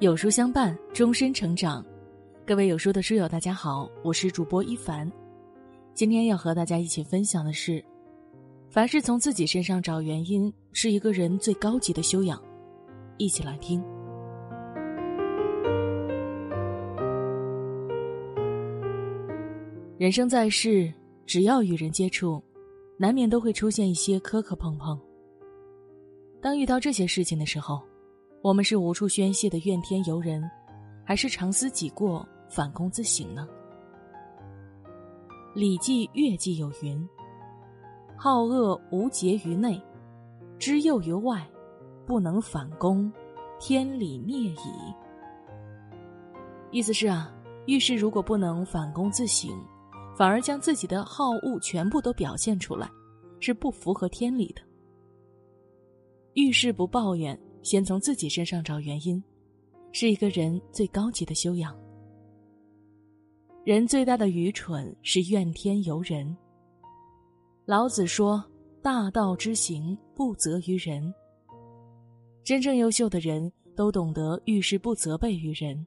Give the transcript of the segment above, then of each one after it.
有书相伴，终身成长。各位有书的书友，大家好，我是主播一凡。今天要和大家一起分享的是：凡是从自己身上找原因，是一个人最高级的修养。一起来听。人生在世，只要与人接触，难免都会出现一些磕磕碰碰。当遇到这些事情的时候，我们是无处宣泄的怨天尤人，还是长思己过反躬自省呢？《礼记·乐记》有云：“好恶无节于内，知诱于外，不能反攻，天理灭矣。”意思是啊，遇事如果不能反躬自省，反而将自己的好恶全部都表现出来，是不符合天理的。遇事不抱怨。先从自己身上找原因，是一个人最高级的修养。人最大的愚蠢是怨天尤人。老子说：“大道之行，不责于人。”真正优秀的人都懂得遇事不责备于人，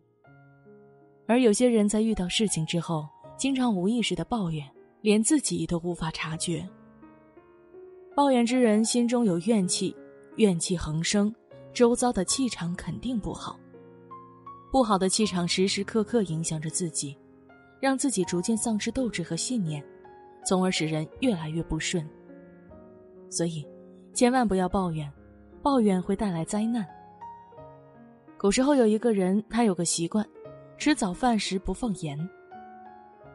而有些人在遇到事情之后，经常无意识的抱怨，连自己都无法察觉。抱怨之人心中有怨气，怨气横生。周遭的气场肯定不好，不好的气场时时刻刻影响着自己，让自己逐渐丧失斗志和信念，从而使人越来越不顺。所以，千万不要抱怨，抱怨会带来灾难。古时候有一个人，他有个习惯，吃早饭时不放盐。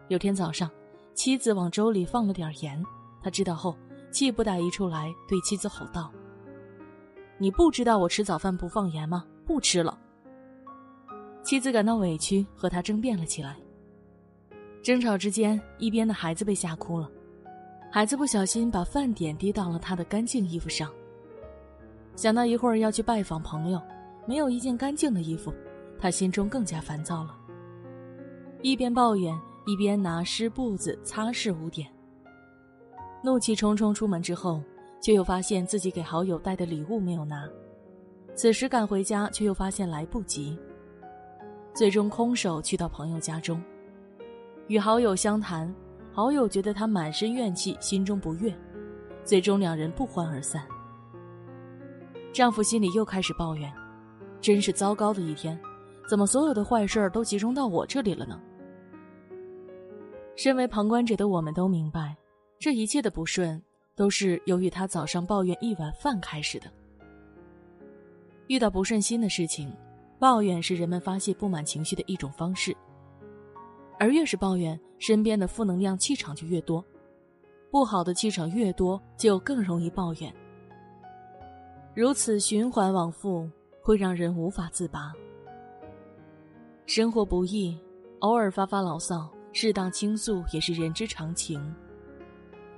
有天早上，妻子往粥里放了点盐，他知道后，气不打一处来，对妻子吼道。你不知道我吃早饭不放盐吗？不吃了。妻子感到委屈，和他争辩了起来。争吵之间，一边的孩子被吓哭了，孩子不小心把饭点滴到了他的干净衣服上。想到一会儿要去拜访朋友，没有一件干净的衣服，他心中更加烦躁了。一边抱怨，一边拿湿布子擦拭污点。怒气冲冲出门之后。却又发现自己给好友带的礼物没有拿，此时赶回家，却又发现来不及。最终空手去到朋友家中，与好友相谈，好友觉得他满身怨气，心中不悦，最终两人不欢而散。丈夫心里又开始抱怨：“真是糟糕的一天，怎么所有的坏事都集中到我这里了呢？”身为旁观者的我们都明白，这一切的不顺。都是由于他早上抱怨一碗饭开始的。遇到不顺心的事情，抱怨是人们发泄不满情绪的一种方式。而越是抱怨，身边的负能量气场就越多，不好的气场越多，就更容易抱怨。如此循环往复，会让人无法自拔。生活不易，偶尔发发牢骚，适当倾诉也是人之常情。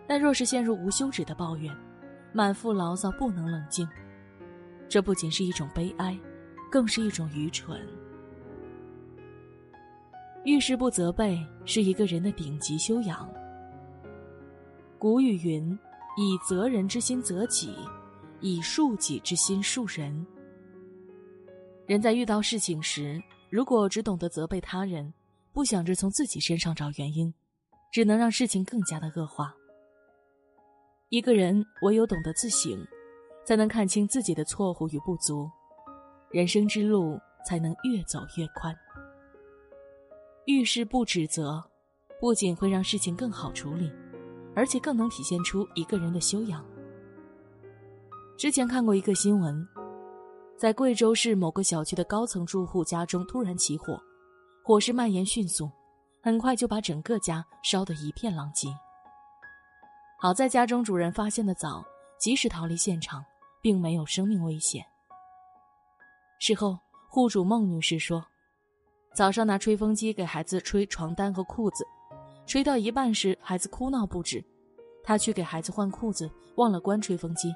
但若是陷入无休止的抱怨，满腹牢骚不能冷静，这不仅是一种悲哀，更是一种愚蠢。遇事不责备是一个人的顶级修养。古语云：“以责人之心责己，以恕己之心恕人。”人在遇到事情时，如果只懂得责备他人，不想着从自己身上找原因，只能让事情更加的恶化。一个人唯有懂得自省，才能看清自己的错误与不足，人生之路才能越走越宽。遇事不指责，不仅会让事情更好处理，而且更能体现出一个人的修养。之前看过一个新闻，在贵州市某个小区的高层住户家中突然起火，火势蔓延迅速，很快就把整个家烧得一片狼藉。好在家中主人发现的早，及时逃离现场，并没有生命危险。事后，户主孟女士说：“早上拿吹风机给孩子吹床单和裤子，吹到一半时，孩子哭闹不止，她去给孩子换裤子，忘了关吹风机。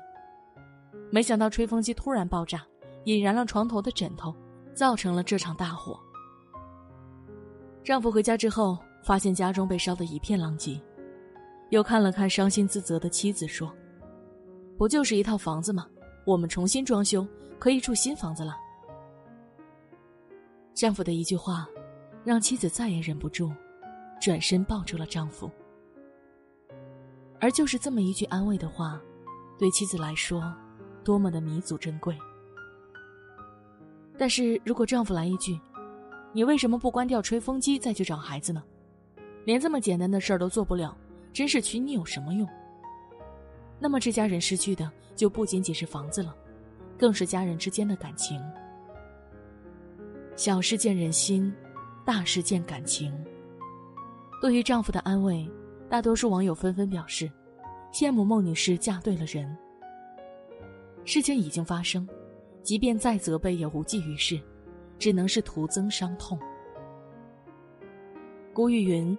没想到吹风机突然爆炸，引燃了床头的枕头，造成了这场大火。丈夫回家之后，发现家中被烧得一片狼藉。”又看了看伤心自责的妻子，说：“不就是一套房子吗？我们重新装修，可以住新房子了。”丈夫的一句话，让妻子再也忍不住，转身抱住了丈夫。而就是这么一句安慰的话，对妻子来说，多么的弥足珍贵。但是如果丈夫来一句：“你为什么不关掉吹风机再去找孩子呢？连这么简单的事儿都做不了，真是娶你有什么用？”那么这家人失去的就不仅仅是房子了，更是家人之间的感情。小事见人心，大事见感情。对于丈夫的安慰，大多数网友纷纷表示，羡慕孟女士嫁对了人。事情已经发生，即便再责备也无济于事，只能是徒增伤痛。古语云：“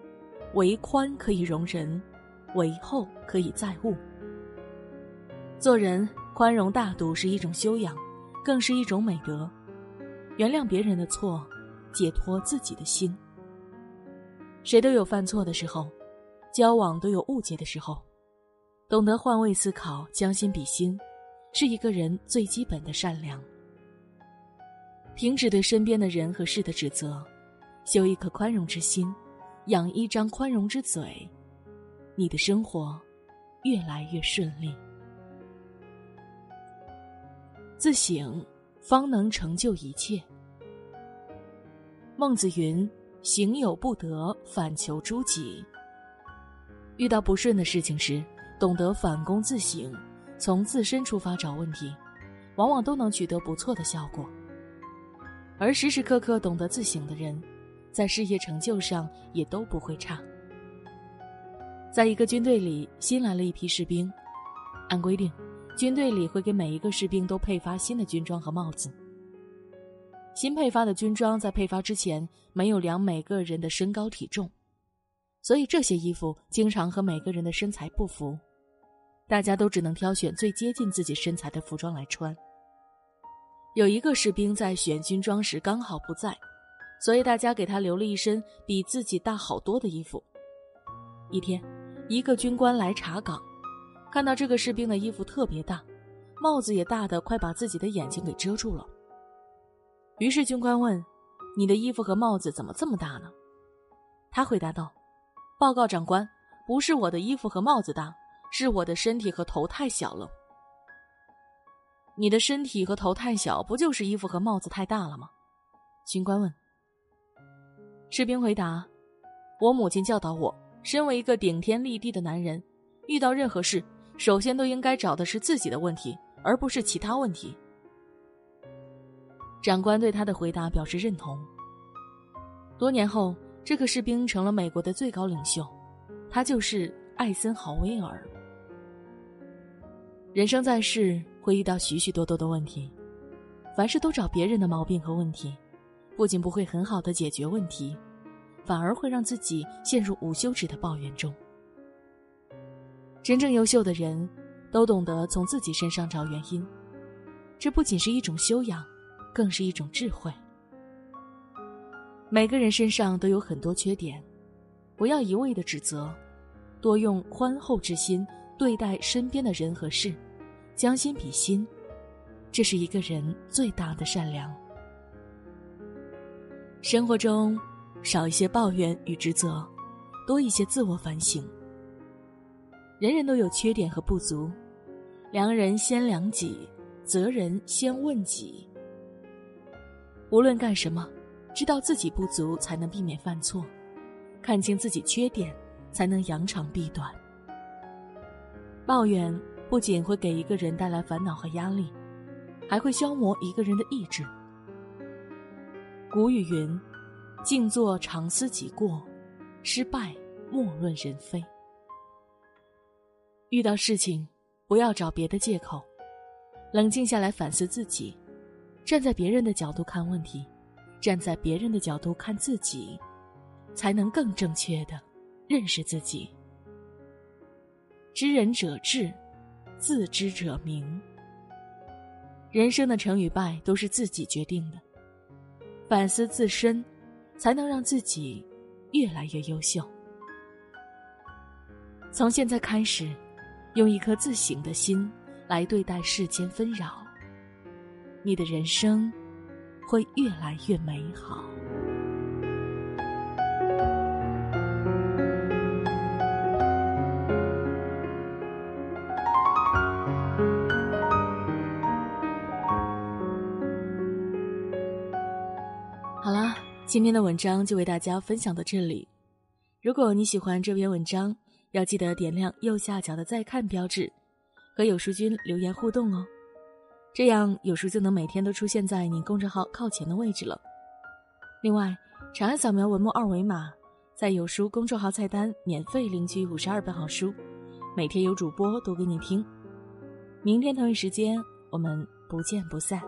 为宽可以容人，为厚可以载物。”做人宽容大度是一种修养，更是一种美德。原谅别人的错，解脱自己的心。谁都有犯错的时候，交往都有误解的时候。懂得换位思考，将心比心，是一个人最基本的善良。停止对身边的人和事的指责，修一颗宽容之心，养一张宽容之嘴，你的生活越来越顺利。自省，方能成就一切。孟子云：“行有不得，反求诸己。”遇到不顺的事情时，懂得反躬自省，从自身出发找问题，往往都能取得不错的效果。而时时刻刻懂得自省的人，在事业成就上也都不会差。在一个军队里，新来了一批士兵，按规定。军队里会给每一个士兵都配发新的军装和帽子。新配发的军装在配发之前没有量每个人的身高体重，所以这些衣服经常和每个人的身材不符，大家都只能挑选最接近自己身材的服装来穿。有一个士兵在选军装时刚好不在，所以大家给他留了一身比自己大好多的衣服。一天，一个军官来查岗。看到这个士兵的衣服特别大，帽子也大的快把自己的眼睛给遮住了。于是军官问：“你的衣服和帽子怎么这么大呢？”他回答道：“报告长官，不是我的衣服和帽子大，是我的身体和头太小了。”你的身体和头太小，不就是衣服和帽子太大了吗？军官问。士兵回答：“我母亲教导我，身为一个顶天立地的男人，遇到任何事。”首先都应该找的是自己的问题，而不是其他问题。长官对他的回答表示认同。多年后，这个士兵成了美国的最高领袖，他就是艾森豪威尔。人生在世会遇到许许多多的问题，凡事都找别人的毛病和问题，不仅不会很好的解决问题，反而会让自己陷入无休止的抱怨中。真正优秀的人，都懂得从自己身上找原因，这不仅是一种修养，更是一种智慧。每个人身上都有很多缺点，不要一味的指责，多用宽厚之心对待身边的人和事，将心比心，这是一个人最大的善良。生活中，少一些抱怨与指责，多一些自我反省。人人都有缺点和不足，量人先量己，责人先问己。无论干什么，知道自己不足，才能避免犯错；看清自己缺点，才能扬长避短。抱怨不仅会给一个人带来烦恼和压力，还会消磨一个人的意志。古语云：“静坐常思己过，失败莫论人非。”遇到事情，不要找别的借口，冷静下来反思自己，站在别人的角度看问题，站在别人的角度看自己，才能更正确的认识自己。知人者智，自知者明。人生的成与败都是自己决定的，反思自身，才能让自己越来越优秀。从现在开始。用一颗自省的心来对待世间纷扰，你的人生会越来越美好。今天的文章就为大家分享到这里。如果你喜欢这篇文章，要记得点亮右下角的再看标志，和有书君留言互动哦。这样有书就能每天都出现在你公众号靠前的位置了。另外，长按扫描文末二维码，在有书公众号菜单免费领取五十二本好书，每天有主播读给你听。明天同一时间，我们不见不散。